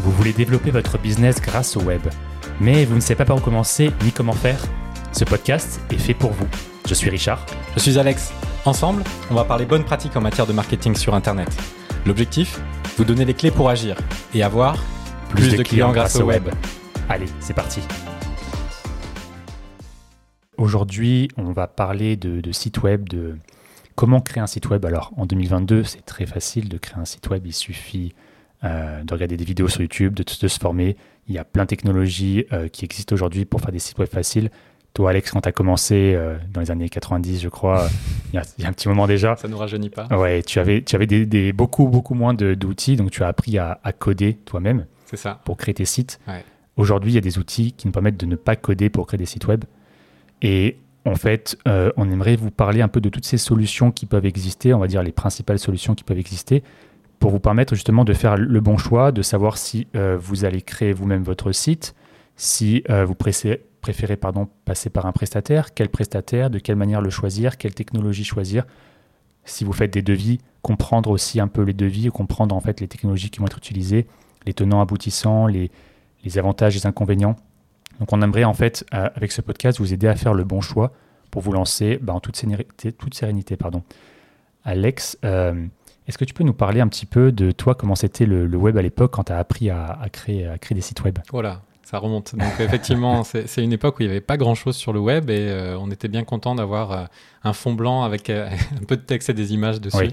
Vous voulez développer votre business grâce au web, mais vous ne savez pas par où commencer ni comment faire? Ce podcast est fait pour vous. Je suis Richard. Je suis Alex. Ensemble, on va parler bonnes pratiques en matière de marketing sur Internet. L'objectif? Vous donner les clés pour agir et avoir plus, de, clients, grâce au web. Allez, c'est parti. Aujourd'hui, on va parler de, de site web, de comment créer un site web. Alors, en 2022, c'est très facile de créer un site web. Il suffit euh, de regarder des vidéos sur YouTube, de, de, se former. Il y a plein de technologies euh, qui existent aujourd'hui pour faire des sites web faciles. Toi, Alex, quand tu as commencé euh, dans les années 90, je crois, il, y a, il, y a, un petit moment déjà. Ça ne nous rajeunit pas. Ouais, tu avais, tu avais des, des beaucoup, beaucoup moins d'outils, donc tu as appris à, à coder toi-même. C'est ça. Pour créer tes sites. Ouais. Aujourd'hui, il y a des outils qui nous permettent de ne pas coder pour créer des sites web. Et en fait, euh, on aimerait vous parler un peu de toutes ces solutions qui peuvent exister, on va dire les principales solutions qui peuvent exister, pour vous permettre justement de faire le bon choix, de savoir si euh, vous allez créer vous-même votre site, si euh, vous préférez, passer par un prestataire, quel prestataire, de quelle manière le choisir, quelle technologie choisir. Si vous faites des devis, comprendre aussi un peu les devis, comprendre en fait les technologies qui vont être utilisées, les tenants aboutissants, les avantages, les inconvénients. Donc on aimerait en fait, euh, avec ce podcast, vous aider à faire le bon choix pour vous lancer bah, en toute sérénité. Toute sérénité pardon. Alex, euh, est-ce que tu peux nous parler un petit peu de toi, comment c'était le, web à l'époque quand tu as appris créer, à créer des sites web? Voilà, ça remonte. Donc effectivement, c'est une époque où il n'y avait pas grand-chose sur le web et euh, on était bien content d'avoir euh, un fond blanc avec euh, un peu de texte et des images dessus. Oui.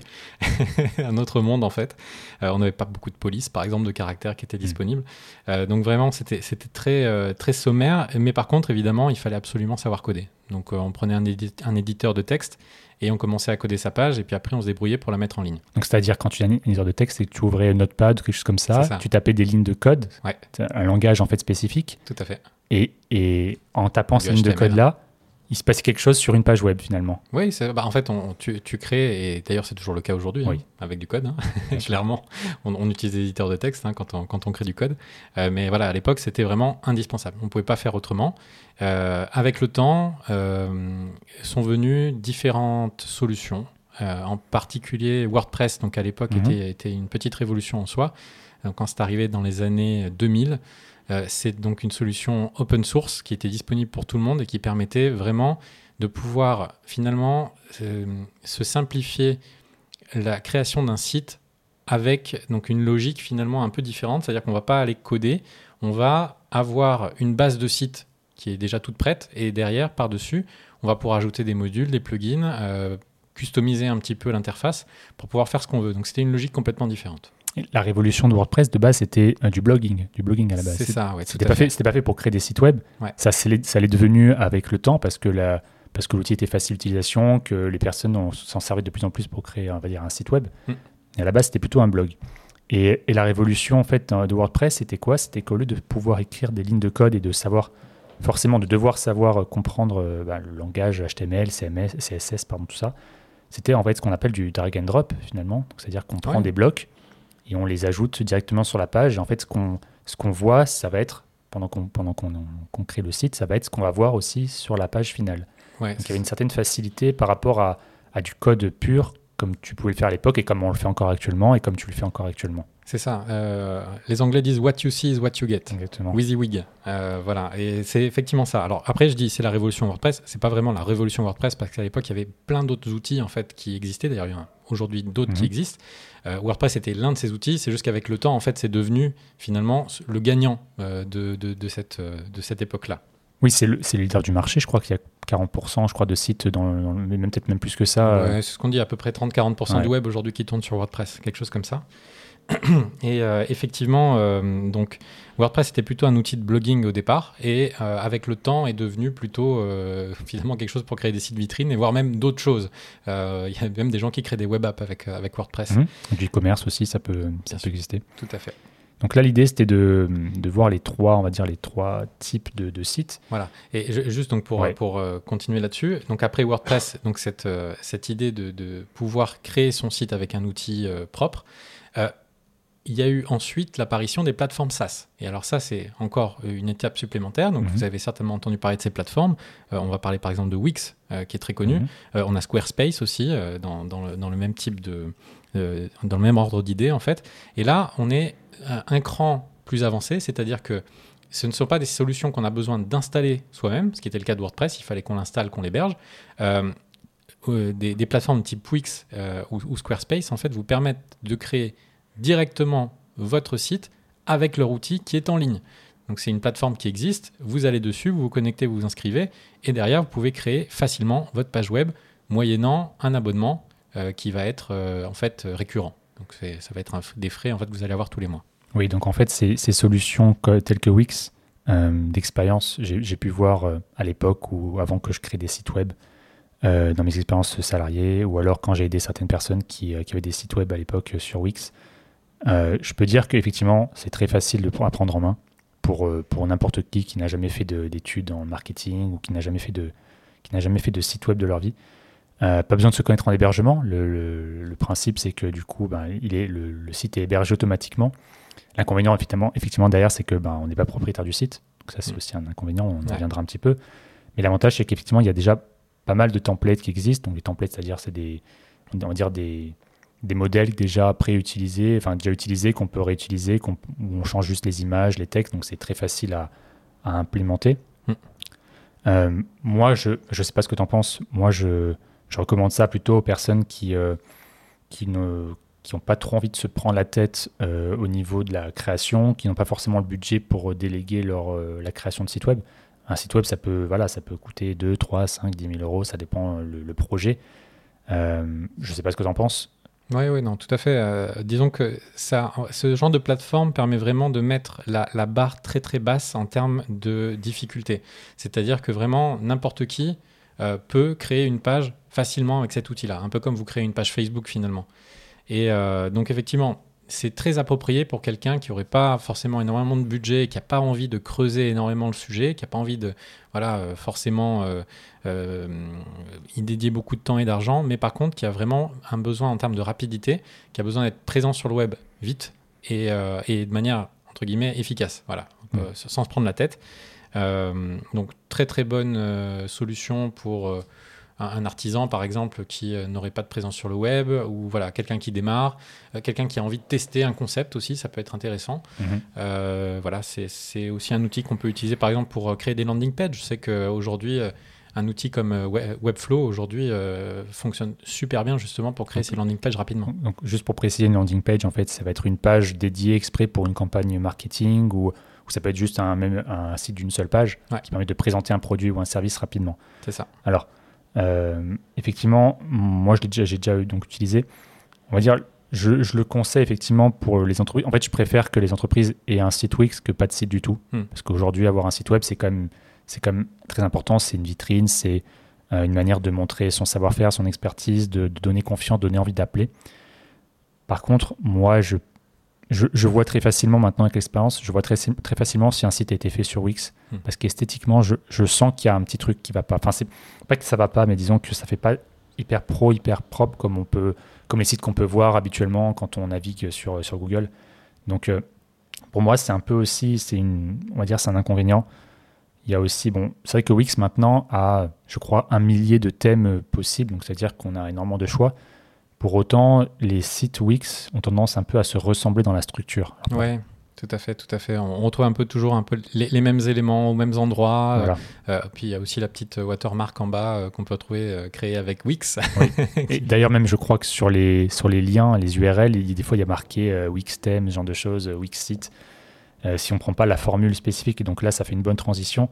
un autre monde en fait. on n'avait pas beaucoup de police, par exemple, de caractères qui étaient disponibles. Mmh. donc vraiment, c'était très, très sommaire. Mais par contre, évidemment, il fallait absolument savoir coder. Donc on prenait un, édi un éditeur de texte et on commençait à coder sa page et puis après on se débrouillait pour la mettre en ligne. Donc c'est-à-dire quand tu as un éditeur de texte, c'est que tu ouvrais Notepad ou quelque chose comme ça, ça. tu tapais des lignes de code, ouais. un langage en fait spécifique. Tout à fait. Et, et en tapant ces lignes de code là, il se passait quelque chose sur une page web finalement. Oui, bah, en fait, on, tu, tu, crées, et d'ailleurs c'est toujours le cas aujourd'hui, oui. hein, avec du code, hein. clairement, on, on, utilise des éditeurs de texte hein, quand, on, quand, on, crée du code. Euh, mais voilà, à l'époque, c'était vraiment indispensable. On ne pouvait pas faire autrement. Euh, avec le temps, euh, sont venues différentes solutions, en particulier WordPress, donc à l'époque, mm -hmm. était, était, une petite révolution en soi. Donc, quand c'est arrivé dans les années 2000, euh, c'est donc une solution open source qui était disponible pour tout le monde et qui permettait vraiment de pouvoir finalement euh, se simplifier la création d'un site avec donc une logique finalement un peu différente, c'est-à-dire qu'on va pas aller coder, on va avoir une base de site qui est déjà toute prête et derrière par-dessus, on va pouvoir ajouter des modules, des plugins, euh, customiser un petit peu l'interface pour pouvoir faire ce qu'on veut. Donc c'était une logique complètement différente. La révolution de WordPress de base c'était euh, du blogging, du blogging à la base. C'est ça, ouais. C'était pas fait, c'était pas fait pour créer des sites web. Ouais. Ça, ça l'est devenu avec le temps parce que la, parce que l'outil était facile d'utilisation, que les personnes s'en servaient de plus en plus pour créer, on va dire, un site web. Mm. Et à la base, c'était plutôt un blog. Et, et, la révolution en fait de WordPress, c'était quoi? C'était qu'au lieu de pouvoir écrire des lignes de code et de savoir forcément de devoir savoir comprendre bah, le langage HTML, CMS, CSS, pardon, tout ça, c'était en fait ce qu'on appelle du drag and drop finalement. C'est-à-dire qu'on prend Ouais. des blocs et on les ajoute directement sur la page. Et en fait, ce qu'on ce qu'on voit, ça va être pendant qu'on pendant qu'on qu crée le site, ça va être ce qu'on va voir aussi sur la page finale. Ouais, Donc il y avait une certaine facilité par rapport à, à du code pur comme tu pouvais le faire à l'époque et comme on le fait encore actuellement et comme tu le fais encore actuellement. C'est ça. Euh, les Anglais disent What you see is what you get. Exactement. WYSIWYG. Euh, voilà. Et c'est effectivement ça. Alors après, je dis c'est la révolution WordPress. C'est pas vraiment la révolution WordPress parce qu'à l'époque, il y avait plein d'autres outils en fait qui existaient. D'ailleurs, il y en a aujourd'hui d'autres Mhm. mmh. qui existent. Euh, WordPress était l'un de ces outils. C'est juste qu'avec le temps, en fait, c'est devenu finalement le gagnant de, de, de, cette, de cette époque-là. Oui, c'est le, le, leader du marché. Je crois qu'il y a 40%, je crois, de sites, dans, dans mais même peut-être même plus que ça. Ouais, c'est ce qu'on dit, à peu près 30-40% ouais. du web aujourd'hui qui tourne sur WordPress, quelque chose comme ça. Et euh, effectivement, euh, donc WordPress était plutôt un outil de blogging au départ, et euh, avec le temps est devenu plutôt finalement quelque chose pour créer des sites vitrines et voire même d'autres choses. Il y a même des gens qui créent des web apps avec, avec WordPress. Mmh. Du e-commerce aussi, ça peut, ça peut exister. Tout à fait. Donc là, l'idée, c'était de, de, voir les trois, on va dire, les trois types de, de sites. Voilà. Et je, juste donc pour, ouais. pour euh, continuer là-dessus, donc après WordPress, donc cette, euh, cette idée de, de, pouvoir créer son site avec un outil euh, propre, il y a eu ensuite l'apparition des plateformes SaaS. Et alors ça, c'est encore une étape supplémentaire. Donc Mhm. vous avez certainement entendu parler de ces plateformes. Euh, on va parler par exemple de Wix, euh, qui est très connu. Mhm. Euh, on a Squarespace aussi, euh, dans, dans le, dans le même type de... euh, dans le même ordre d'idées, en fait. Et là, on est un, un cran plus avancé, c'est-à-dire que ce ne sont pas des solutions qu'on a besoin d'installer soi-même, ce qui était le cas de WordPress, il fallait qu'on l'installe, qu'on l'héberge. Euh, euh, des, des plateformes type Wix euh, ou, ou Squarespace, en fait, vous permettent de créer directement votre site avec leur outil qui est en ligne. Donc c'est une plateforme qui existe, vous allez dessus, vous vous connectez, vous vous inscrivez, et derrière, vous pouvez créer facilement votre page web moyennant un abonnement euh, qui va être euh, en fait euh, récurrent. Donc ça va être des frais en fait que vous allez avoir tous les mois. Oui, donc en fait, ces, solutions telles que Wix, d'expérience, j'ai pu voir à l'époque ou avant que je crée des sites web dans mes expériences salariées, ou alors quand j'ai aidé certaines personnes qui, avaient des sites web à l'époque sur Wix. Euh, je peux dire qu'effectivement, c'est très facile de à prendre en main pour, euh, pour n'importe qui qui n'a jamais fait de- d'études en marketing ou qui n'a jamais fait de qui jamais fait de site web de leur vie. Euh, pas besoin de se connaître en hébergement. Le, le- le principe, c'est que du coup, ben, il est, le, le site est hébergé automatiquement. L'inconvénient, effectivement, effectivement, derrière, c'est que ben, on n'est pas propriétaire du site. Donc ça, c'est Mm. aussi un inconvénient. On y Ouais. reviendra un petit peu. Mais l'avantage, c'est qu'effectivement, il y a déjà pas mal de templates qui existent. Donc les templates, c'est-à-dire, c'est des, on va dire des, des modèles déjà pré-utilisés, enfin déjà utilisés, qu'on peut réutiliser, qu'on- où on change juste les images, les textes. Donc c'est très facile à, à implémenter. Mm. Euh, moi, je ne sais pas ce que tu en penses. Moi, je, je recommande ça plutôt aux personnes qui, euh, qui ne qui n'ont pas trop envie de se prendre la tête euh, au niveau de la création, qui n'ont pas forcément le budget pour déléguer leur, la création de site web. Un site web, ça peut, voilà, ça peut coûter 2, 3, 5, 10 000 euros, ça dépend le, le projet. Je ne sais pas ce que tu en penses. Oui, oui, non, tout à fait. Euh, disons que ça, ce genre de plateforme permet vraiment de mettre la, barre très très basse en termes de difficulté. C'est-à-dire que vraiment n'importe qui euh, peut créer une page facilement avec cet outil-là, un peu comme vous créez une page Facebook finalement. Et euh, donc effectivement, c'est très approprié pour quelqu'un qui n'aurait pas forcément énormément de budget, qui n'a pas envie de creuser énormément le sujet, qui n'a pas envie de voilà, euh, forcément euh, euh, y dédier beaucoup de temps et d'argent, mais par contre qui a vraiment un besoin en termes de rapidité, qui a besoin d'être présent sur le web vite et, et de manière entre guillemets efficace, voilà, Mm. euh, sans se prendre la tête. Donc très très bonne solution pour un, un artisan par exemple qui euh, n'aurait pas de présence sur le web ou voilà quelqu'un qui démarre, euh, quelqu'un qui a envie de tester un concept aussi, ça peut être intéressant. Euh, voilà, c'est aussi un outil qu'on peut utiliser par exemple pour créer des landing pages. Je sais qu'aujourd'hui, un outil comme We- Webflow aujourd'hui euh, fonctionne super bien justement pour créer ces landing pages rapidement. Donc, juste pour préciser, une landing page, en fait, ça va être une page dédiée exprès pour une campagne marketing ou, ou ça peut être juste un, même un site d'une seule page Ouais. qui permet de présenter un produit ou un service rapidement. C'est ça. Alors, effectivement, moi, je l'ai déjà, j'ai déjà eu, donc utilisé. On va dire, je, je le conseille effectivement pour les entreprises. En fait, je préfère que les entreprises aient un site Wix que pas de site du tout. Hmm. Parce qu'aujourd'hui, avoir un site web, c'est quand même, c'est quand même très important. C'est une vitrine, c'est euh, une manière de montrer son savoir-faire, son expertise, de, de donner confiance, donner envie d'appeler. Par contre, moi, je, je, je vois très facilement maintenant avec l'expérience, je vois très, très facilement si un site a été fait sur Wix. Hmm. Parce qu'esthétiquement, je, je sens qu'il y a un petit truc qui va pas. Enfin, c'est pas que ça va pas, mais disons que ça fait pas hyper pro, hyper propre comme on peut, comme les sites qu'on peut voir habituellement quand on navigue sur, sur Google. Donc, euh, pour moi, c'est un peu aussi, c'est une, on va dire, c'est un inconvénient. Il y a aussi, bon, c'est vrai que Wix maintenant a, je crois, un millier de thèmes euh, possibles, donc c'est-à-dire qu'on a énormément de choix. Pour autant, les sites Wix ont tendance un peu à se ressembler dans la structure. Ouais, tout à fait, tout à fait. On retrouve un peu toujours un peu les, les mêmes éléments aux mêmes endroits. voilà. Euh, puis il y a aussi la petite watermark en bas euh, qu'on peut trouver euh, créée avec Wix. Et d'ailleurs, même, je crois que sur les, sur les liens, les URL, il des fois, il y a marqué euh, Wixtem, ce genre de choses, euh, Wixsite. Euh, si on ne prend pas la formule spécifique, et donc là, ça fait une bonne transition,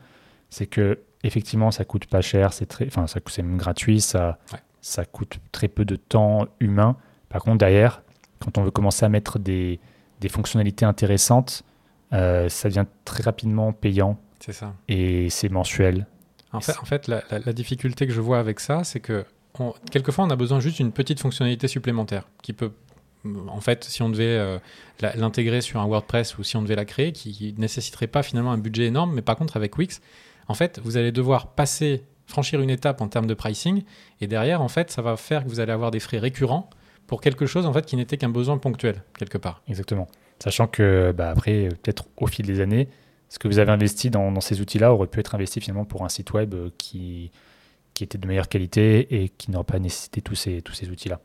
c'est que effectivement, ça coûte pas cher, c'est très, enfin, ça c'est même gratuit, ça, Ouais. Ça coûte très peu de temps humain. Par contre, derrière, quand on veut commencer à mettre des, des fonctionnalités intéressantes, euh, ça devient très rapidement payant C'est ça. et c'est mensuel. En fait, en fait la, la- la difficulté que je vois avec ça, c'est que on- quelquefois on a besoin juste d'une petite fonctionnalité supplémentaire qui peut, en fait, si on devait euh, l'intégrer sur un WordPress ou si on devait la créer, qui ne nécessiterait pas finalement un budget énorme, mais par contre avec Wix, en fait, vous allez devoir passer, franchir une étape en termes de pricing, et derrière, en fait, ça va faire que vous allez avoir des frais récurrents pour quelque chose en fait qui n'était qu'un besoin ponctuel quelque part. Exactement. Sachant que bah, après, peut-être au fil des années, ce que vous avez investi dans, ces outils-là aurait pu être investi finalement pour un site web qui, qui était de meilleure qualité et qui n'aurait pas nécessité tous ces, tous ces outils-là.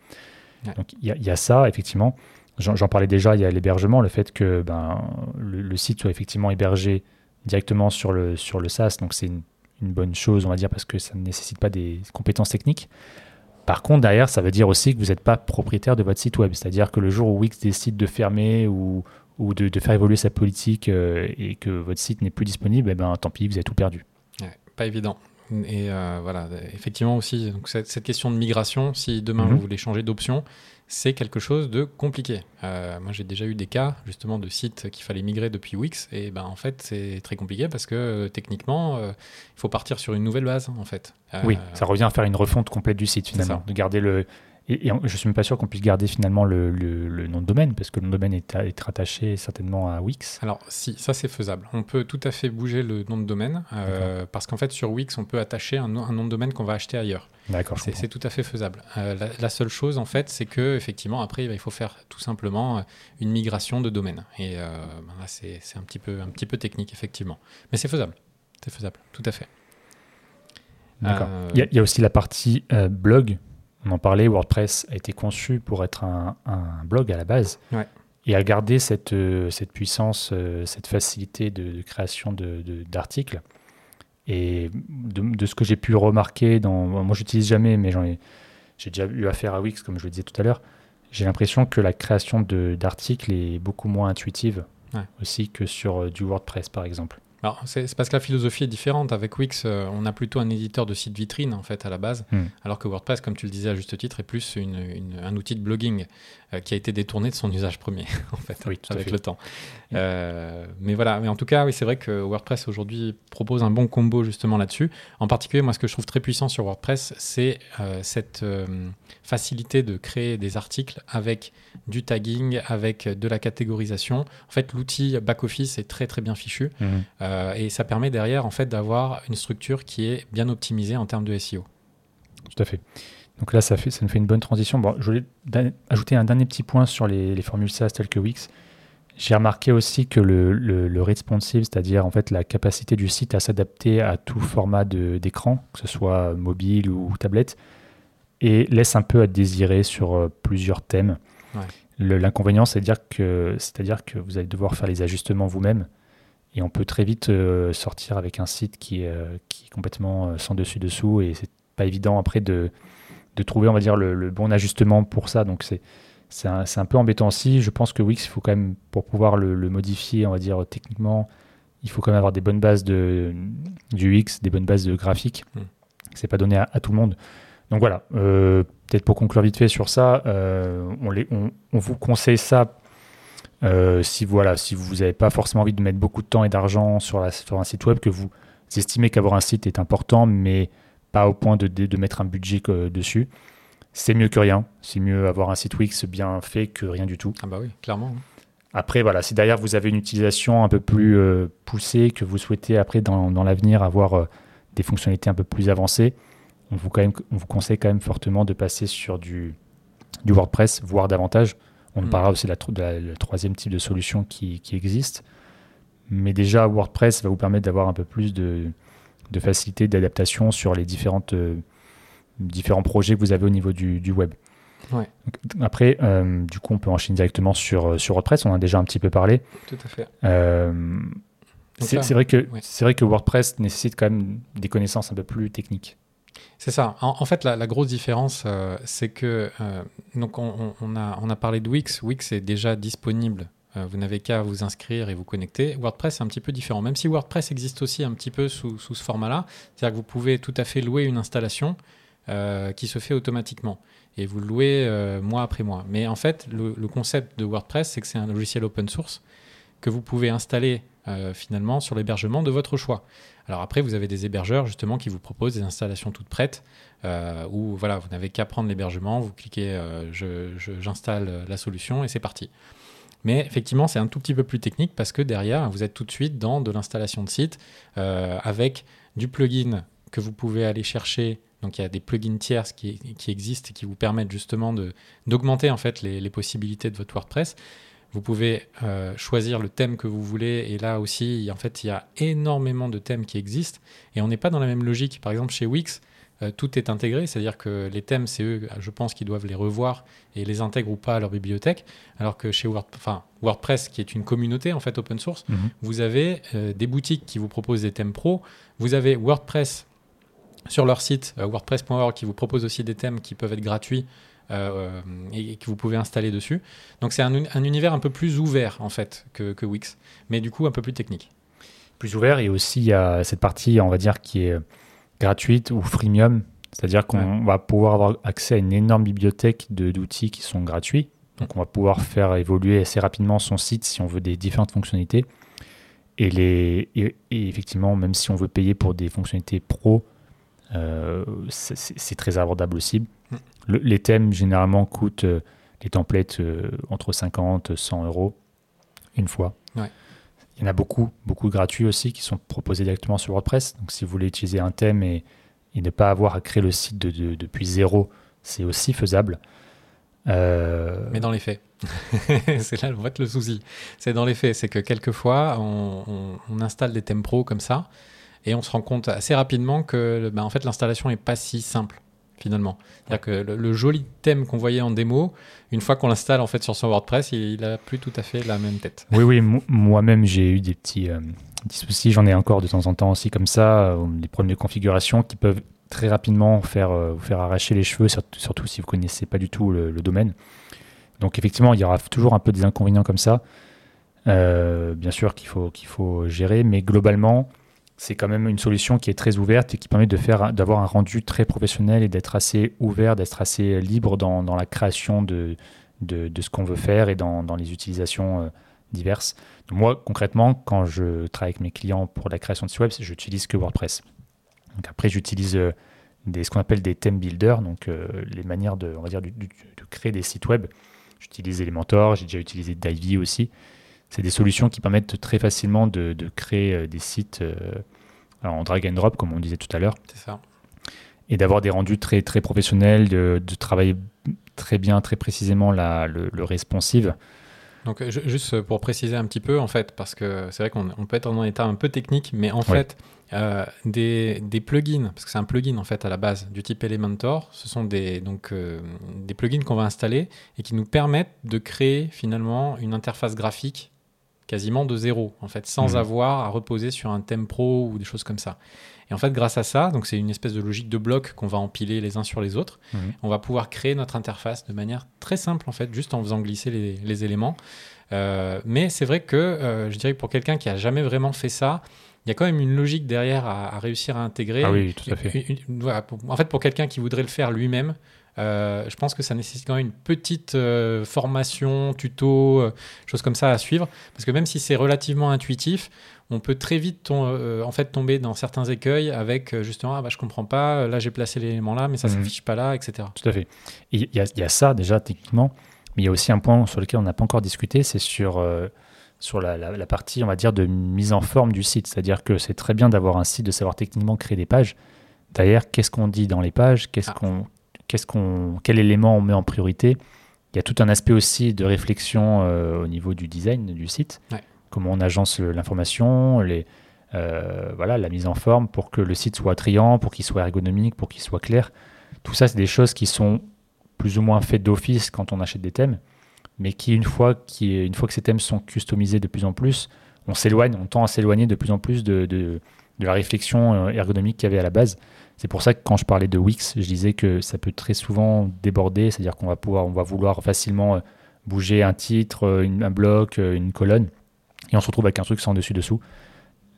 Donc il y, a ça, effectivement. J'en parlais déjà, il y a l'hébergement, le fait que ben, le, site soit effectivement hébergé directement sur le, sur le SaaS, donc c'est une, une, bonne chose, on va dire, parce que ça ne nécessite pas des compétences techniques. Par contre, derrière, ça veut dire aussi que vous n'êtes pas propriétaire de votre site web. C'est-à-dire que le jour où Wix décide de fermer ou, ou de, faire évoluer sa politique euh, et que votre site n'est plus disponible, eh ben, tant pis, vous avez tout perdu. pas évident. Et euh, voilà, effectivement aussi, donc cette, question de migration, si demain vous mhm. voulez changer d'option, c'est quelque chose de compliqué. Euh, moi, j'ai déjà eu des cas justement de sites qu'il fallait migrer depuis Wix, et ben en fait, c'est très compliqué parce que techniquement, il faut partir sur une nouvelle base en fait. oui, ça revient à faire une refonte complète du site finalement, de garder le, et, je ne suis même pas sûr qu'on puisse garder finalement le, nom de domaine, parce que le nom de domaine est, est rattaché certainement à Wix. Alors, si, ça c'est faisable. On peut tout à fait bouger le nom de domaine, euh, parce qu'en fait, sur Wix, on peut attacher un, nom de domaine qu'on va acheter ailleurs. D'accord. C'est tout à fait faisable. Euh, la, seule chose, en fait, c'est que effectivement, après, il faut faire tout simplement euh, une migration de domaine. Et ben là, c'est un, petit peu, un petit peu technique, effectivement. Mais c'est faisable. C'est faisable, tout à fait. D'accord. Il y, a aussi la partie blog on en parlait, WordPress a été conçu pour être un, blog à la base et a gardé cette, euh, cette puissance, euh, cette facilité de, création d'articles. De, et de, ce que j'ai pu remarquer, dans, moi j'utilise jamais, mais ai, j'ai déjà eu affaire à Wix, comme je le disais tout à l'heure, j'ai l'impression que la création d'articles est beaucoup moins intuitive aussi que sur euh, du WordPress par exemple. C'est parce que la philosophie est différente. Avec Wix, euh, on a plutôt un éditeur de site vitrine en fait à la base, hmm. alors que WordPress, comme tu le disais à juste titre, est plus un outil de blogging euh, qui a été détourné de son usage premier en fait avec le temps. Euh, mais voilà, mais en tout cas, oui, c'est vrai que WordPress aujourd'hui propose un bon combo justement là-dessus. En particulier, moi, ce que je trouve très puissant sur WordPress, c'est cette facilité de créer des articles avec du tagging, avec de la catégorisation. En fait, l'outil back-office est très très bien fichu. Hmm. Euh, et ça permet derrière en fait d'avoir une structure qui est bien optimisée en termes de SEO. Tout à fait. Donc là, ça, fait, ça nous fait une bonne transition. Bon, je voulais ajouter un dernier petit point sur les, formules SaaS telles que Wix. J'ai remarqué aussi que le, le, responsive, c'est-à-dire en fait la capacité du site à s'adapter à tout format d'écran, que ce soit mobile ou tablette, et laisse un peu à désirer sur euh, plusieurs thèmes. L'inconvénient, c'est-à-dire que, c'est-à-dire que vous allez devoir faire les ajustements vous-même et on peut très vite euh, sortir avec un site qui, euh, qui est complètement euh, sans dessus-dessous et c'est pas évident après de, de, trouver, on va dire, le, bon ajustement pour ça. Donc c'est, c'est, un, un, peu embêtant aussi. Je pense que Wix, il faut quand même, pour pouvoir le, modifier, on va dire, techniquement, il faut quand même avoir des bonnes bases de, du X, des bonnes bases de graphique. Hmm. C'est pas donné à, tout le monde. Donc voilà, peut-être pour conclure vite fait sur ça, on, les, on, on, vous conseille ça euh, si voilà, si vous n'avez pas forcément envie de mettre beaucoup de temps et d'argent sur, un site web, que vous estimez qu'avoir un site est important, mais pas au point de, de, mettre un budget dessus, c'est mieux que rien. C'est mieux avoir un site Wix bien fait que rien du tout. Ah bah oui, clairement. Après, voilà, si derrière vous avez une utilisation un peu plus euh, poussée, que vous souhaitez après dans, dans l'avenir avoir euh, des fonctionnalités un peu plus avancées, on vous, quand même, on vous conseille quand même fortement de passer sur du, du WordPress, voire davantage. On mm. parlera aussi de la, troisième type de solution qui, existe. Mais déjà, WordPress va vous permettre d'avoir un peu plus de, facilité d'adaptation sur les différentes, euh, différents projets que vous avez au niveau du, web. après, euh, du coup, on peut enchaîner directement sur, euh, sur WordPress. On en a déjà un petit peu parlé. Tout à fait. c'est vrai, que, vrai que WordPress nécessite quand même des connaissances un peu plus techniques. C'est ça. En, fait, la, grosse différence, euh, c'est que euh, donc on, a, on a parlé de Wix. Wix est déjà disponible. Euh, vous n'avez qu'à vous inscrire et vous connecter. WordPress est un petit peu différent, même si WordPress existe aussi un petit peu sous, sous ce format-là. C'est-à-dire que vous pouvez tout à fait louer une installation qui se fait automatiquement et vous louez mois après mois. Mais en fait, le concept de WordPress, c'est que c'est un logiciel open source que vous pouvez installer finalement sur l'hébergement de votre choix. Alors après, vous avez des hébergeurs justement qui vous proposent des installations toutes prêtes euh, où voilà, vous n'avez qu'à prendre l'hébergement, vous cliquez euh, j'installe la solution et c'est parti. Mais effectivement, c'est un tout petit peu plus technique parce que derrière, vous êtes tout de suite dans de l'installation de site euh, avec du plugin que vous pouvez aller chercher Donc il y a des plugins tiers qui, existent et qui vous permettent justement d'augmenter en fait les, possibilités de votre WordPress. Vous pouvez euh, choisir le thème que vous voulez. Et là aussi, en fait, il y a énormément de thèmes qui existent. Et on n'est pas dans la même logique. Par exemple, chez Wix, euh, tout est intégré, c'est-à-dire que les thèmes, c'est eux, je pense, qui doivent les revoir et les intègrent ou pas à leur bibliothèque, alors que chez WordPress, qui est une communauté en fait open source, mhm. vous avez euh, des boutiques qui vous proposent des thèmes pro, vous avez WordPress sur leur site wordpress.org qui vous propose aussi des thèmes qui peuvent être gratuits et que vous pouvez installer dessus. Donc c'est un, univers un peu plus ouvert en fait que, que Wix, mais du coup un peu plus technique. Plus ouvert et aussi il y a cette partie, on va dire, qui est gratuite ou freemium, c'est-à-dire qu'on va pouvoir avoir accès à une énorme bibliothèque d'outils qui sont gratuits. Donc on va pouvoir faire évoluer assez rapidement son site si on veut des différentes fonctionnalités. Et, les, et, effectivement, même si on veut payer pour des fonctionnalités pro, euh, c'est très abordable aussi. Les thèmes généralement coûtent euh, les templates euh, entre 50 et 100 euros une fois. Il y en a beaucoup, beaucoup gratuits aussi qui sont proposés directement sur WordPress. Donc si vous voulez utiliser un thème et, ne pas avoir à créer le site depuis zéro, c'est aussi faisable. Euh, Mais dans les faits, c'est là en fait le souci. C'est dans les faits, c'est que quelquefois on, installe des thèmes pro comme ça et on se rend compte assez rapidement que ben, en fait l'installation n'est pas si simple finalement. C'est-à-dire que le, joli thème qu'on voyait en démo, une fois qu'on l'installe en fait sur son WordPress, il, n'a plus tout à fait la même tête. Oui, oui, moi-même j'ai eu des petits, euh, soucis, j'en ai encore de temps en temps aussi comme ça, euh, des problèmes de configuration qui peuvent très rapidement faire, euh, vous faire arracher les cheveux, surtout, si vous connaissez pas du tout le, domaine. Donc effectivement, il y aura toujours un peu des inconvénients comme ça. bien sûr qu'il faut, qu'il faut gérer, mais globalement, c'est quand même une solution qui est très ouverte et qui permet de faire, d'avoir un rendu très professionnel et d'être assez ouvert, d'être assez libre dans, la création de, ce qu'on veut faire et dans, les utilisations euh, diverses. moi, concrètement, quand je travaille avec mes clients pour la création de sites web, j'utilise que WordPress. Après, j'utilise euh, ce qu'on appelle des theme builders, donc euh, les manières de, on va dire, de créer des sites web. J'utilise Elementor, j'ai déjà utilisé Divi aussi c'est des solutions qui permettent très facilement de, créer euh, des sites euh, en drag and drop, comme on disait tout à l'heure. C'est ça. Et d'avoir des rendus très, très professionnels, de, travailler très bien, très précisément la, le, responsive. Donc, juste pour préciser un petit peu, en fait, parce que c'est vrai qu'on peut être dans un état un peu technique, mais en fait, euh, des, des, plugins, parce que c'est un plugin en fait à la base du type Elementor, ce sont des, donc, des plugins qu'on va installer et qui nous permettent de créer finalement une interface graphique quasiment de zéro, en fait, sans mhm. avoir à reposer sur un thème pro ou des choses comme ça. Et en fait, grâce à ça, donc c'est une espèce de logique de blocs qu'on va empiler les uns sur les autres, mhm. on va pouvoir créer notre interface de manière très simple, en fait, juste en faisant glisser les, éléments. Euh, mais c'est vrai que euh, je dirais que pour quelqu'un qui a jamais vraiment fait ça, il y a quand même une logique derrière à, réussir à intégrer. Ah oui, tout à fait. en fait, pour quelqu'un qui voudrait le faire lui-même, euh, je pense que ça nécessite quand même une petite euh, formation, tuto, euh, choses comme ça à suivre. Parce que même si c'est relativement intuitif, on peut très vite en fait tomber dans certains écueils avec justement, ah bah, je comprends pas, là j'ai placé l'élément là, mais ça ne mhm. s'affiche pas là, etc. Tout à fait. Il y, y, a ça déjà techniquement, mais il y a aussi un point sur lequel on n'a pas encore discuté, c'est sur sur la, la, partie, on va dire, de mise en forme du site. C'est-à-dire que c'est très bien d'avoir un site, de savoir techniquement créer des pages. D'ailleurs, qu'est-ce qu'on dit dans les pages? Qu'est-ce ah. qu'on qu'est-ce qu'on, quel élément on met en priorité. Il y a tout un aspect aussi de réflexion euh, au niveau du design du site, comment on agence l'information, les, euh, voilà, la mise en forme pour que le site soit attrayant, pour qu'il soit ergonomique, pour qu'il soit clair. Tout ça, c'est des choses qui sont plus ou moins faites d'office quand on achète des thèmes, mais qui, une fois, qui, une fois que ces thèmes sont customisés de plus en plus, on s'éloigne, on tend à s'éloigner de plus en plus de, de, de la réflexion euh, ergonomique qu'il y avait à la base. C'est pour ça que quand je parlais de Wix, je disais que ça peut très souvent déborder, c'est-à-dire qu'on va pouvoir, on va vouloir facilement euh, bouger un titre, euh, un bloc, une colonne, et on se retrouve avec un truc sans dessus dessous.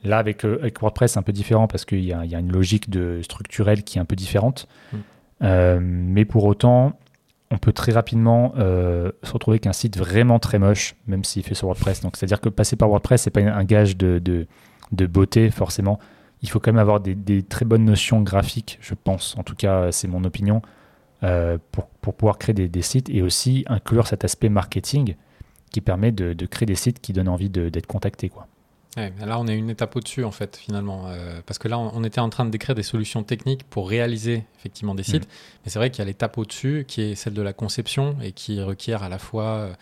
Là, avec, WordPress, c'est un peu différent parce qu'il y, a une logique de structurelle qui est un peu différente. Mm. mais pour autant, on peut très rapidement se retrouver avec un site vraiment très moche, même s'il fait sur WordPress. Donc, c'est-à-dire que passer par WordPress, c'est pas un gage de, de beauté forcément il faut quand même avoir des, très bonnes notions graphiques, je pense. En tout cas, c'est mon opinion, euh, pour, pouvoir créer des, sites et aussi inclure cet aspect marketing qui permet de, créer des sites qui donnent envie d'être contactés. Quoi. Là, on est une étape au-dessus, en fait, finalement. Euh, parce que là, on, était en train de décrire des solutions techniques pour réaliser, effectivement, des sites. Mm. Mais c'est vrai qu'il y a l'étape au-dessus, qui est celle de la conception et qui requiert à la fois euh,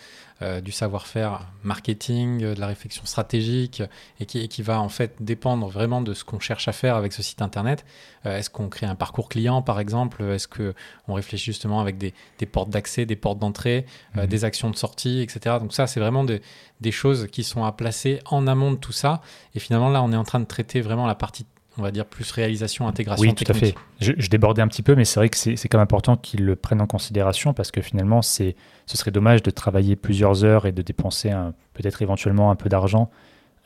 euh, du savoir-faire marketing, de la réflexion stratégique et qui, qui, va, en fait, dépendre vraiment de ce qu'on cherche à faire avec ce site Internet. Est-ce qu'on crée un parcours client, par exemple? Est-ce qu'on réfléchit justement avec des, des portes d'accès, des portes d'entrée, mm. des actions de sortie, etc. Donc ça, c'est vraiment des, des choses qui sont à placer en amont de tout ça. Et finalement, là, on est en train de traiter vraiment la partie on va dire plus réalisation, intégration. Oui, tout à fait. Je, débordais un petit peu, mais c'est vrai que c'est quand même important qu'ils le prennent en considération parce que finalement, ce serait dommage de travailler plusieurs heures et de dépenser peut-être éventuellement un peu d'argent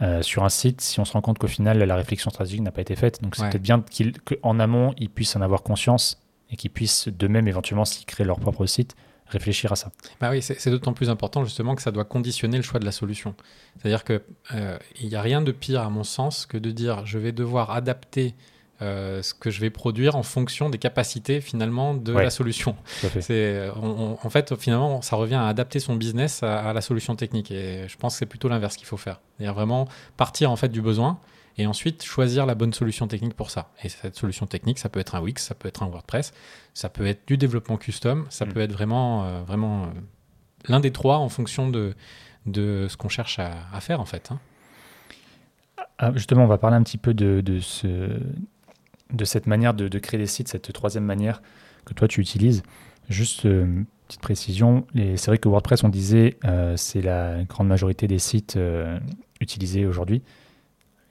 euh, sur un site si on se rend compte qu'au final, la réflexion stratégique n'a pas été faite. Donc c'est peut-être bien qu'en amont, ils puissent en avoir conscience et qu'ils puissent de même éventuellement, s'ils créent leur propre site, réfléchir à ça. Bah oui, c'est d'autant plus important justement que ça doit conditionner le choix de la solution. C'est-à-dire qu'il euh, n'y a rien de pire à mon sens que de dire je vais devoir adapter euh, ce que je vais produire en fonction des capacités finalement de la solution. C'est, en fait, finalement, ça revient à adapter son business à, à la solution technique. Et je pense que c'est plutôt l'inverse qu'il faut faire. C'est-à-dire vraiment partir en fait du besoin et ensuite choisir la bonne solution technique pour ça. Et cette solution technique, ça peut être un Wix, ça peut être un WordPress, ça peut être du développement custom, ça mm. peut être vraiment, euh, vraiment euh, l'un des trois en fonction de, de ce qu'on cherche à, faire en fait. Hein. Ah, justement, on va parler un petit peu de, de, ce, de cette manière de, créer des sites, cette troisième manière que toi tu utilises. Juste une euh, petite précision, c'est vrai que WordPress, on disait, c'est la grande majorité des sites utilisés aujourd'hui.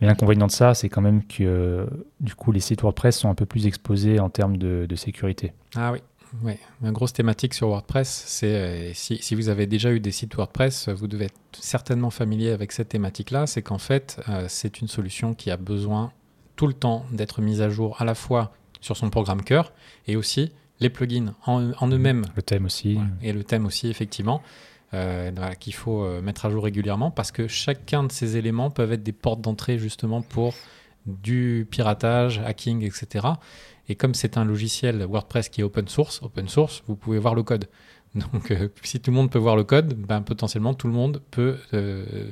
L'inconvénient de ça, c'est quand même que du coup, les sites WordPress sont un peu plus exposés en termes de, sécurité. Ah oui, oui. Une grosse thématique sur WordPress, c'est euh, si, si, vous avez déjà eu des sites WordPress, vous devez être certainement familier avec cette thématique-là. C'est qu'en fait, euh, c'est une solution qui a besoin tout le temps d'être mise à jour à la fois sur son programme cœur et aussi les plugins en, en eux-mêmes. Le thème aussi. Et le thème aussi, effectivement. Euh, qu'il faut euh, mettre à jour régulièrement parce que chacun de ces éléments peuvent être des portes d'entrée justement pour du piratage, hacking, etc. Et comme c'est un logiciel WordPress qui est open source, open source, vous pouvez voir le code. Donc, euh, si tout le monde peut voir le code, ben, potentiellement tout le monde peut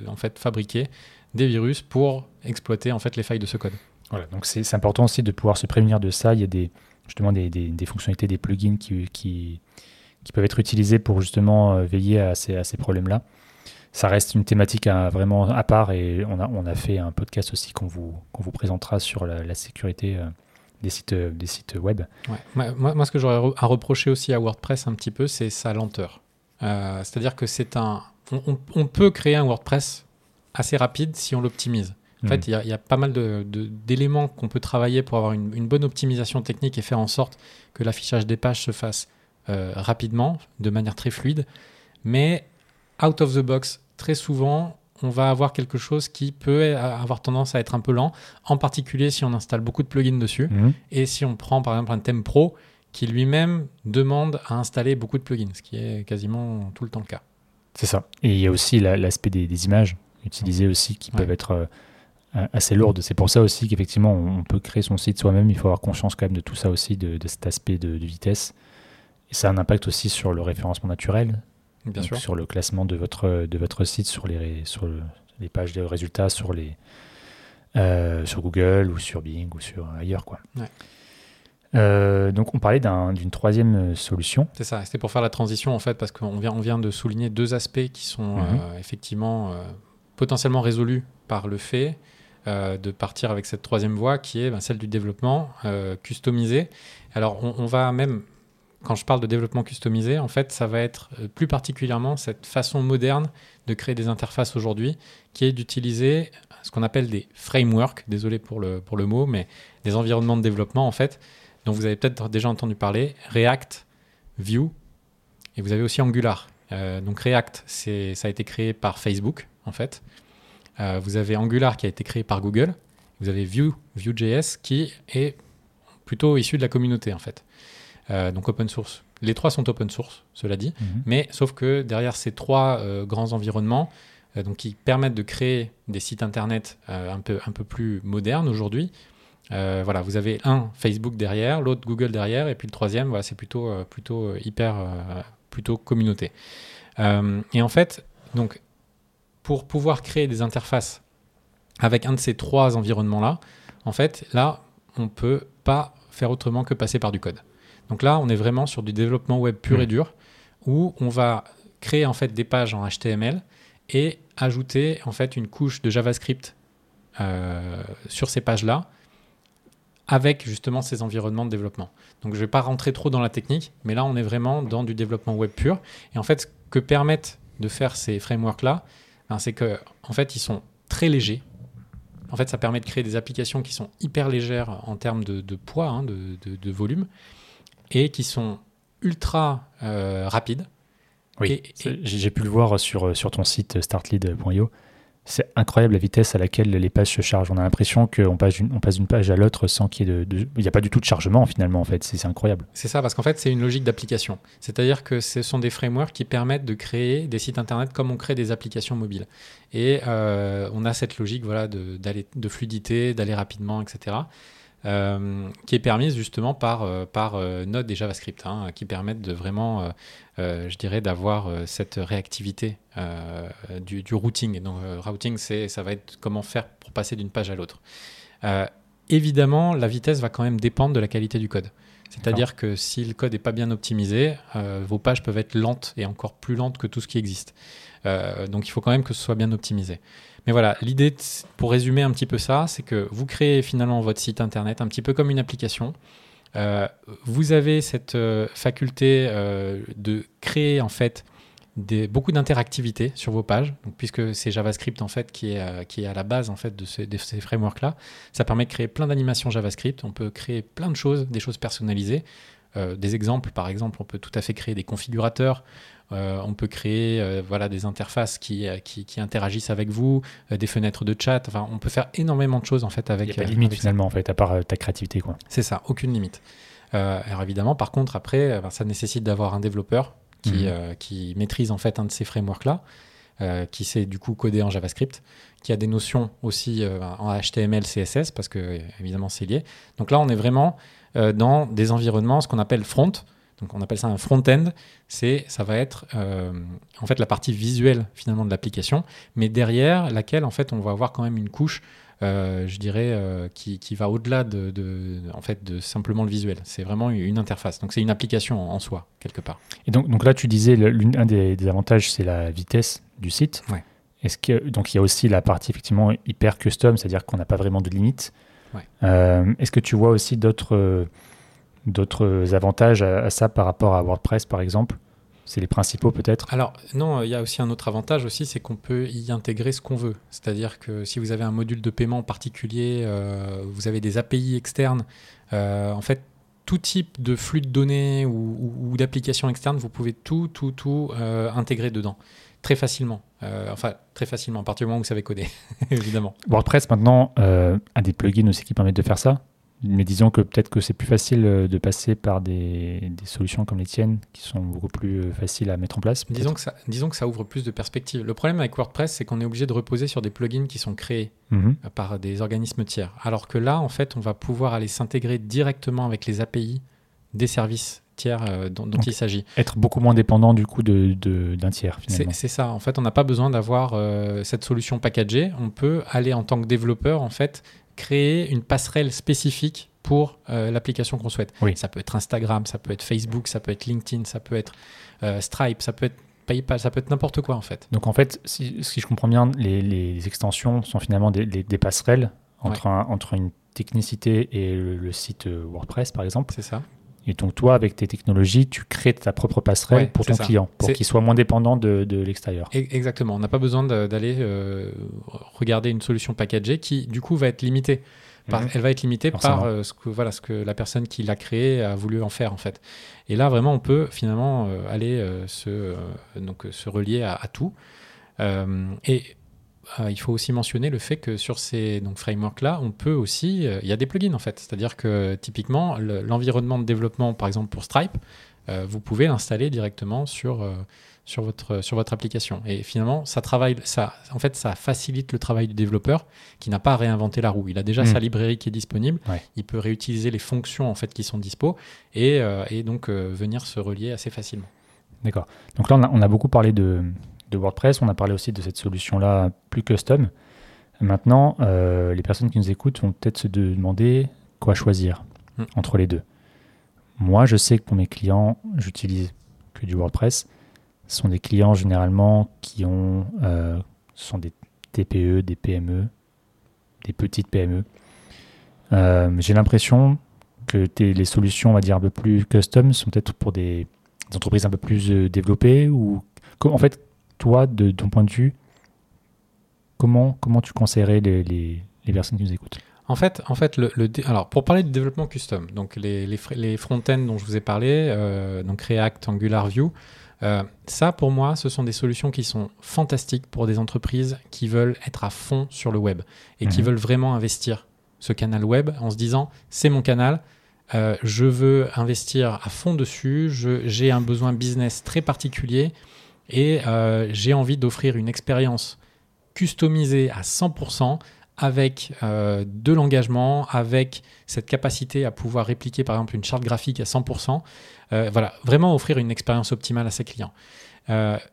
en fait fabriquer des virus pour exploiter en fait les failles de ce code. Voilà, donc c'est important aussi de pouvoir se prémunir de ça. Il y a des, justement des, des, fonctionnalités, des plugins qui, qui peuvent être utilisés pour justement euh, veiller à ces, à ces problèmes-là. Ça reste une thématique à, vraiment à part et on a, on a fait un podcast aussi qu'on vous, qu'on vous présentera sur la, sécurité euh, des sites, euh, des sites web. Moi, moi, ce que j'aurais à reprocher aussi à WordPress un petit peu, c'est sa lenteur. C'est-à-dire que c'est un. On, on, peut créer un WordPress assez rapide si on l'optimise. En fait, hmm. il y, a pas mal d'éléments de, qu'on peut travailler pour avoir une, une, bonne optimisation technique et faire en sorte que l'affichage des pages se fasse euh, rapidement, de manière très fluide. Mais out of the box, très souvent, on va avoir quelque chose qui peut avoir tendance à être un peu lent, en particulier si on installe beaucoup de plugins dessus. Mhm. Et si on prend par exemple un thème pro qui lui-même demande à installer beaucoup de plugins, ce qui est quasiment tout le temps le cas. C'est ça. Et il y a aussi l'aspect des, images utilisées aussi qui peuvent être euh, assez lourdes. C'est pour ça aussi qu'effectivement on peut créer son site soi-même. Il faut avoir conscience quand même de tout ça aussi, de, cet aspect de vitesse. Et ça a un impact aussi sur le référencement naturel, Bien sûr. sur le classement de votre, de votre site, sur les, sur les pages de résultats, sur, les, euh, sur Google ou sur Bing ou sur ailleurs. Quoi. Euh, donc on parlait d'une troisième solution. C'est ça, c'était pour faire la transition en fait, parce qu'on vient, on vient de souligner deux aspects qui sont mhm. euh, effectivement potentiellement résolus par le fait de partir avec cette troisième voie qui est ben, celle du développement customisé. Alors on, on, va même quand je parle de développement customisé, en fait, ça va être euh, plus particulièrement cette façon moderne de créer des interfaces aujourd'hui, qui est d'utiliser ce qu'on appelle des frameworks, désolé pour le, pour le mot, mais des environnements de développement, en fait, dont vous avez peut-être déjà entendu parler, React, Vue, et vous avez aussi Angular. Euh, donc React, ça a été créé par Facebook, en fait. Euh, vous avez Angular qui a été créé par Google. Vous avez Vue, Vue.js qui est plutôt issu de la communauté, en fait. Euh, donc open source. Les trois sont open source, cela dit, mhm. mais sauf que derrière ces trois euh, grands environnements, euh, donc qui permettent de créer des sites internet un, peu, un peu plus modernes aujourd'hui, voilà, vous avez un Facebook derrière, l'autre Google derrière, et puis le troisième, voilà, c'est plutôt, plutôt hyper, plutôt communauté. et en fait, donc, pour pouvoir créer des interfaces avec un de ces trois environnements-là, en fait, là, on ne peut pas faire autrement que passer par du code. Donc là, on est vraiment sur du développement web pur et dur, où on va créer en fait des pages en HTML et ajouter en fait une couche de JavaScript euh, sur ces pages-là avec justement ces environnements de développement. Donc je ne vais pas rentrer trop dans la technique, mais là on est vraiment dans du développement web pur. Et en fait, ce que permettent de faire ces frameworks-là, ben, c'est que en fait ils sont très légers. En fait, ça permet de créer des applications qui sont hyper légères en termes de, poids, hein, de, volume, et qui sont ultra euh, rapides. Oui, j'ai pu le voir sur, sur ton site startlead.io c'est incroyable la vitesse à laquelle les pages se chargent. On a l'impression qu'on passe, d'une page à l'autre sans qu'il y ait de, Il n'y a pas du tout de chargement finalement, en fait. C'est incroyable. C'est ça, parce qu'en fait, c'est une logique d'application. C'est-à-dire que ce sont des frameworks qui permettent de créer des sites internet comme on crée des applications mobiles. Et euh, on a cette logique voilà, de, de fluidité, d'aller rapidement, etc. Euh, qui est permise justement par, euh, par euh, Node et JavaScript, hein, qui permettent de vraiment, je dirais, d'avoir cette réactivité du, du, routing. Donc, routing, c'est, ça va être comment faire pour passer d'une page à l'autre. évidemment, la vitesse va quand même dépendre de la qualité du code. C'est-à-dire que si le code n'est pas bien optimisé, vos pages peuvent être lentes et encore plus lentes que tout ce qui existe. donc il faut quand même que ce soit bien optimisé. Mais voilà, l'idée, pour résumer un petit peu ça, c'est que vous créez finalement votre site internet un petit peu comme une application. Euh, vous avez cette euh, faculté euh, de créer en fait des, beaucoup d'interactivité sur vos pages, donc, puisque c'est JavaScript en fait qui est, qui est à la base en fait de, de ces frameworks là. Ça permet de créer plein d'animations JavaScript. On peut créer plein de choses, des choses personnalisées. des exemples, par exemple, on peut tout à fait créer des configurateurs. Euh, on peut créer euh, voilà, des interfaces qui, euh, qui, interagissent avec vous, des fenêtres de chat. Enfin, on peut faire énormément de choses en fait avec. Il n'y a pas de limite finalement en fait, à part ta créativité quoi. C'est ça, aucune limite. alors évidemment, par contre, après, ben, ça nécessite d'avoir un développeur qui, mhm. qui, maîtrise en fait un de ces frameworks là. qui sait du coup coder en JavaScript, qui a des notions aussi en HTML, CSS, parce que évidemment c'est lié. Donc là, on est vraiment dans des environnements, ce qu'on appelle front, donc on appelle ça un front-end. C'est, ça va être euh, en fait la partie visuelle finalement de l'application, mais derrière laquelle en fait on va avoir quand même une couche, euh, je dirais, euh, qui, qui, va au-delà de, de, en fait de simplement le visuel. C'est vraiment une interface. Donc c'est une application en, soi quelque part. Et donc, donc là tu disais l'un des, des, avantages c'est la vitesse du site. Ouais. Est-ce que donc il y a aussi la partie effectivement hyper custom, c'est-à-dire qu'on n'a pas vraiment de limite. Ouais. Est-ce que tu vois aussi d'autres d'autres avantages à, ça par rapport à WordPress, par exemple? C'est les principaux peut-être Alors non, il y a aussi un autre avantage aussi, c'est qu'on peut y intégrer ce qu'on veut. C'est-à-dire que si vous avez un module de paiement particulier, euh, vous avez des API externes, euh, en fait, tout type de flux de données ou, d'applications externes, vous pouvez tout, tout, tout euh, intégrer dedans très facilement. enfin, très facilement, à partir du moment où vous savez coder, évidemment. WordPress, maintenant, a des plugins aussi qui permettent de faire ça mais disons que peut-être que c'est plus facile euh, de passer par des, solutions comme les tiennes qui sont beaucoup plus euh, faciles à mettre en place. Disons que, ça, disons que ça ouvre plus de perspectives. Le problème avec WordPress, c'est qu'on est obligé de reposer sur des plugins qui sont créés mhm. euh, par des organismes tiers. Alors que là, en fait, on va pouvoir aller s'intégrer directement avec les API des services tiers dont, il s'agit. Être beaucoup moins dépendant du coup d'un de, tiers. C'est ça. En fait, on n'a pas besoin d'avoir cette solution packagée. On peut aller en tant que développeur en fait créer une passerelle spécifique pour euh, l'application qu'on souhaite. Oui. Ça peut être Instagram, ça peut être Facebook, ça peut être LinkedIn, ça peut être euh, Stripe, ça peut être PayPal, ça peut être n'importe quoi en fait. Donc en fait, si, si je comprends bien, les, les, extensions sont finalement des, des, passerelles entre, entre une technicité et le site euh, WordPress par exemple. C'est ça. Et donc, toi, avec tes technologies, tu crées ta propre passerelle pour ton client, pour qu'il soit moins dépendant de, de l'extérieur. Exactement. On n'a pas besoin d'aller euh, regarder une solution packagée qui, du coup, va être limitée. Par, mhm. Elle va être limitée par euh, ce, que, voilà, ce que la personne qui l'a créée a voulu en faire, en fait. Et là, vraiment, on peut finalement euh, aller se, donc, se relier à, à tout. et euh, il faut aussi mentionner le fait que sur ces frameworks-là, on peut aussi, euh, il y a des plugins en fait. C'est-à-dire que typiquement, l'environnement de développement, par exemple pour Stripe, euh, vous pouvez l'installer directement sur, sur, votre, sur votre application. Et finalement, ça travaille, ça, en fait, ça facilite le travail du développeur qui n'a pas à réinventer la roue. Il a déjà hmm. sa librairie qui est disponible. Il peut réutiliser les fonctions en fait qui sont dispo et, et donc venir se relier assez facilement. D'accord. Donc là, on a beaucoup parlé de, de WordPress. On a parlé aussi de cette solution-là plus custom. Maintenant, euh, les personnes qui nous écoutent vont peut-être se demander quoi choisir Hmm. entre les deux. Moi, je sais que pour mes clients, j'utilise que du WordPress. Ce sont des clients généralement qui ont, euh, ce sont des TPE, des PME, des petites PME. Euh, J'ai l'impression que les solutions, on va dire un peu plus custom, sont peut-être pour des, des entreprises un peu plus développées ou en fait, toi, de ton point de vue, comment comment tu conseillerais les, les, les personnes qui nous écoutent? En fait, en fait le, alors pour parler de développement custom, donc les, les, les front-end dont je vous ai parlé, euh, donc React, Angular, Vue, euh, ça pour moi, ce sont des solutions qui sont fantastiques pour des entreprises qui veulent être à fond sur le web et qui Mhm. veulent vraiment investir ce canal web en se disant c'est mon canal, euh, je veux investir à fond dessus, j'ai un besoin business très particulier et euh, j'ai envie d'offrir une expérience customisée à 100% avec euh, de l'engagement, avec cette capacité à pouvoir répliquer par exemple une charte graphique à 100%. Euh, voilà, vraiment offrir une expérience optimale à ses clients.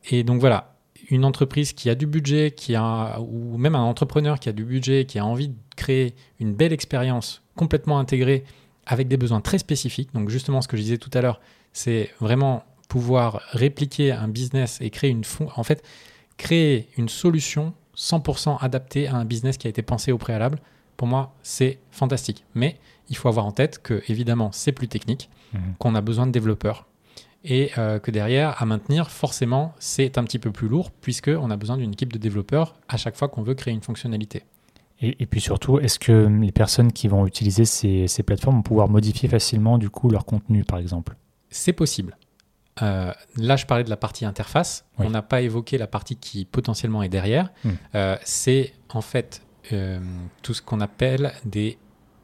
Et donc voilà, une entreprise qui a du budget, qui a, ou même un entrepreneur qui a du budget, qui a envie de créer une belle expérience complètement intégrée avec des besoins très spécifiques. Donc justement, ce que je disais tout à l'heure, c'est vraiment pouvoir répliquer un business et créer une en fait créer une solution 100% adaptée à un business qui a été pensé au préalable. Pour moi, c'est fantastique. Mais il faut avoir en tête que évidemment, c'est plus technique, Mhm. qu'on a besoin de développeurs et euh, que derrière, à maintenir, forcément, c'est un petit peu plus lourd puisque on a besoin d'une équipe de développeurs à chaque fois qu'on veut créer une fonctionnalité. Et, et puis surtout, est-ce que les personnes qui vont utiliser ces, ces plateformes vont pouvoir modifier facilement du coup leur contenu, par exemple? C'est possible. Euh, là, je parlais de la partie interface. Oui. On n'a pas évoqué la partie qui potentiellement est derrière. Hmm. Euh, c'est en fait euh, tout ce qu'on appelle des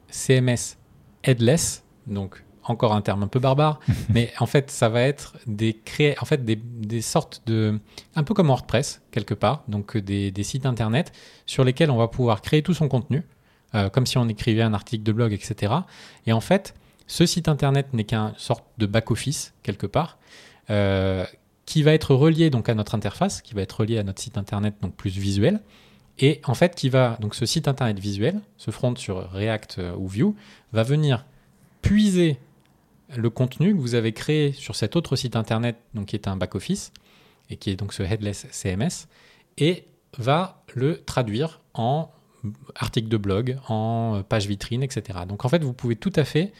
CMS headless. Donc, encore un terme un peu barbare, mais en fait, ça va être des créer, en fait, des, des sortes de, un peu comme WordPress quelque part, donc des, des sites internet sur lesquels on va pouvoir créer tout son contenu, comme si on écrivait un article de blog, etc. Et en fait, ce site internet n'est qu'un sorte de back-office, quelque part, qui va être relié donc à notre interface, qui va être relié à notre site internet donc plus visuel, et en fait qui va donc ce site internet visuel, ce front sur React euh, ou Vue, va venir puiser le contenu que vous avez créé sur cet autre site internet, donc qui est un back-office, et qui est donc ce headless CMS, et va le traduire en article de blog, en euh, page vitrine, etc. Donc en fait, vous pouvez tout à fait,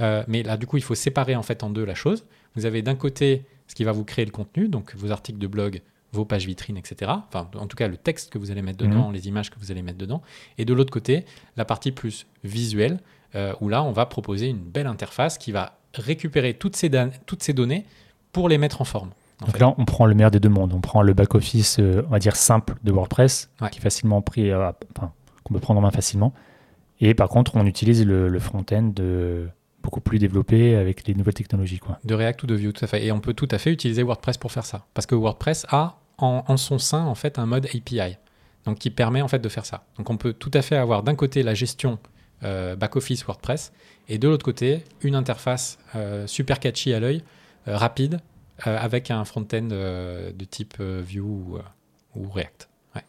euh, mais là du coup, il faut séparer en fait en deux la chose. Vous avez d'un côté ce qui va vous créer le contenu, donc vos articles de blog, vos pages vitrines, etc. Enfin, en tout cas, le texte que vous allez mettre dedans, les images que vous allez mettre dedans. Et de l'autre côté, la partie plus visuelle, euh, où là, on va proposer une belle interface qui va récupérer toutes ces, dan- toutes ces données pour les mettre en forme. en Donc fait. là, on prend le meilleur des deux mondes. On prend le back-office, euh, on va dire simple de WordPress, Ouais. qui est facilement pris, euh, enfin, qu'on peut prendre en main facilement. Et par contre, on utilise le, le front-end euh, beaucoup plus développé avec les nouvelles technologies. Quoi. De React ou de Vue, tout à fait. Et on peut tout à fait utiliser WordPress pour faire ça. Parce que WordPress a en, son sein en fait un mode API, donc qui permet en fait de faire ça. Donc on peut tout à fait avoir d'un côté la gestion euh, back-office WordPress et de l'autre côté une interface euh, super catchy à l'œil, euh, rapide, avec un front-end de type Vue ou, ou React. Ouais,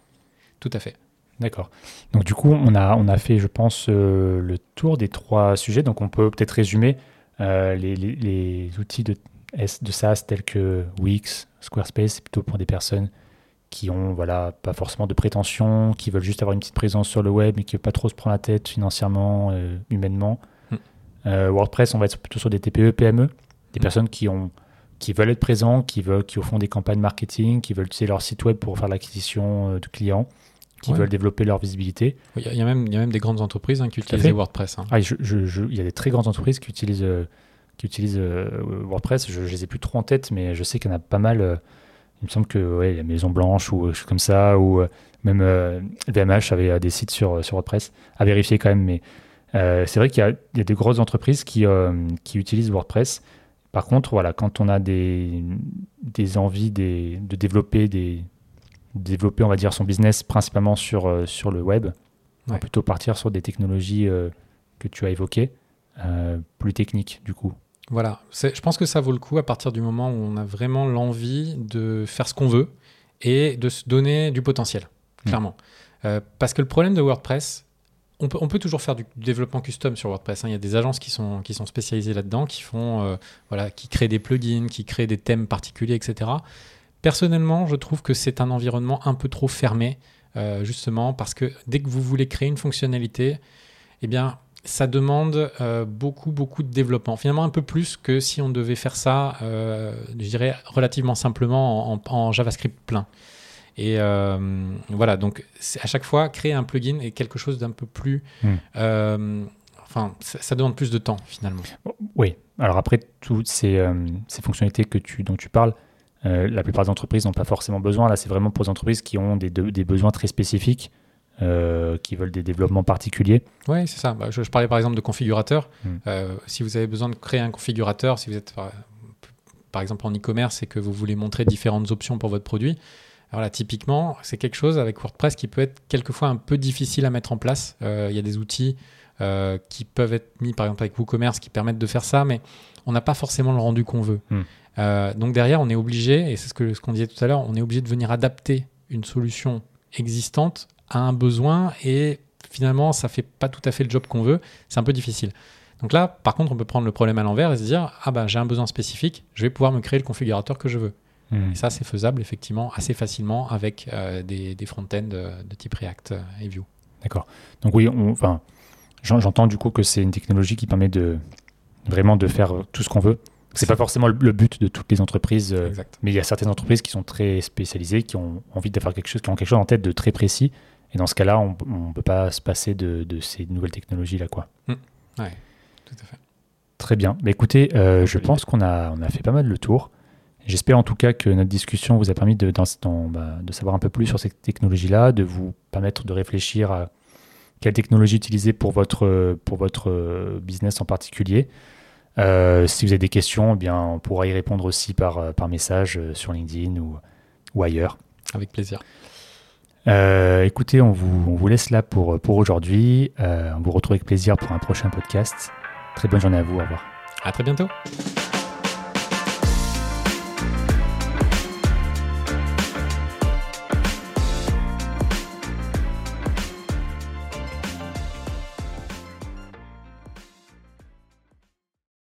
tout à fait. D'accord. Donc du coup, on a, on a fait, je pense, euh, le tour des trois sujets. Donc on peut peut-être résumer euh, les, les- les outils de, de SaaS tels que Wix, Squarespace, c'est plutôt pour des personnes qui ont voilà, pas forcément de prétention, qui veulent juste avoir une petite présence sur le web, mais qui ne veulent pas trop se prendre la tête financièrement, euh, humainement. Hmm. WordPress, on va être plutôt sur des TPE, PME, des Hmm. personnes qui ont qui veulent être présents, qui veulent, qui font des campagnes marketing, qui veulent utiliser leur site web pour faire l'acquisition de clients, qui Ouais. veulent développer leur visibilité. Il y, a- il y a même, il y a même des grandes entreprises hein, qui utilisent. WordPress. hein. Ah, je- je- je- il y a des très grandes entreprises qui utilisent, euh, qui utilisent euh, WordPress. Je ne les ai plus trop en tête, mais je sais qu'il y en a pas mal. euh, il me semble que ouais, la Maison Blanche ou quelque chose comme ça, ou même VMH avait des sites sur, sur WordPress. À vérifier quand même, mais c'est vrai qu'il y, a- il y a des grosses entreprises qui, qui utilisent WordPress. Par contre, voilà, quand on a des, des envies des, de développer des développer, on va dire, son business principalement sur, euh, sur le web, Ouais. plutôt partir sur des technologies euh, que tu as évoquées, euh, plus techniques du coup. Voilà, je pense que ça vaut le coup à partir du moment où on a vraiment l'envie de faire ce qu'on veut et de se donner du potentiel, Mm. clairement. parce que le problème de WordPress, on peut, on peut toujours faire du, développement custom sur WordPress. hein. Il y a des agences qui sont, qui sont spécialisées là-dedans, qui font, euh, voilà, qui créent des plugins, qui créent des thèmes particuliers, etc. Personnellement, je trouve que c'est un environnement un peu trop fermé, euh, justement, parce que dès que vous voulez créer une fonctionnalité, eh bien, ça demande euh, beaucoup, beaucoup de développement. Finalement, un peu plus que si on devait faire ça, euh, je dirais, relativement simplement en, en JavaScript plein. Et voilà, donc à chaque fois, créer un plugin est quelque chose d'un peu plus. Hmm. enfin, ça, ça demande plus de temps finalement. Oui. Alors après, toutes ces, ces fonctionnalités que tu, dont tu parles, euh, la plupart des entreprises n'ont pas forcément besoin. Là, c'est vraiment pour les entreprises qui ont des, de- des besoins très spécifiques, euh, qui veulent des développements particuliers. Oui, c'est ça. Bah, je, je parlais par exemple de configurateur. Hmm. Euh, si vous avez besoin de créer un configurateur, si vous êtes par, par exemple en e-commerce et que vous voulez montrer différentes options pour votre produit, alors là, typiquement, c'est quelque chose avec WordPress qui peut être quelquefois un peu difficile à mettre en place. Il y a des outils qui peuvent être mis par exemple avec WooCommerce qui permettent de faire ça, mais on n'a pas forcément le rendu qu'on veut. Hmm. Euh, donc derrière, on est obligé, et c'est ce que ce qu'on disait tout à l'heure, on est obligé de venir adapter une solution existante à un besoin et finalement, ça fait pas tout à fait le job qu'on veut. C'est un peu difficile. Donc là, par contre, on peut prendre le problème à l'envers et se dire ah bah j'ai un besoin spécifique, je vais pouvoir me créer le configurateur que je veux. Hmm. Et ça, c'est faisable effectivement assez facilement avec euh, des, des front-end de, de type React euh, et Vue. D'accord. Donc oui, enfin, j'en- j'entends du coup que c'est une technologie qui permet de vraiment de faire tout ce qu'on veut. C'est pas forcément le, but de toutes les entreprises, euh, mais il y a certaines entreprises qui sont très spécialisées, qui ont envie de faire quelque chose, qui ont quelque chose en tête de très précis. Et dans ce cas-là, on ne peut pas se passer de, de ces nouvelles technologies-là. quoi. Ouais, tout à fait. Très bien. Bah, écoutez, euh, je pense qu'on a, on a fait pas mal le tour. J'espère en tout cas que notre discussion vous a permis de, bah, de savoir un peu plus sur ces technologies-là, de vous permettre de réfléchir à quelle technologie utiliser pour votre, pour votre euh, business en particulier. Euh, si vous avez des questions, eh bien, on pourra y répondre aussi par, euh, par message euh, sur LinkedIn ou, ou ailleurs. Avec plaisir. Euh, écoutez, on vous, on vous laisse là pour, pour aujourd'hui. Euh, on vous retrouve avec plaisir pour un prochain podcast. Très bonne journée à vous. Au revoir. À très bientôt.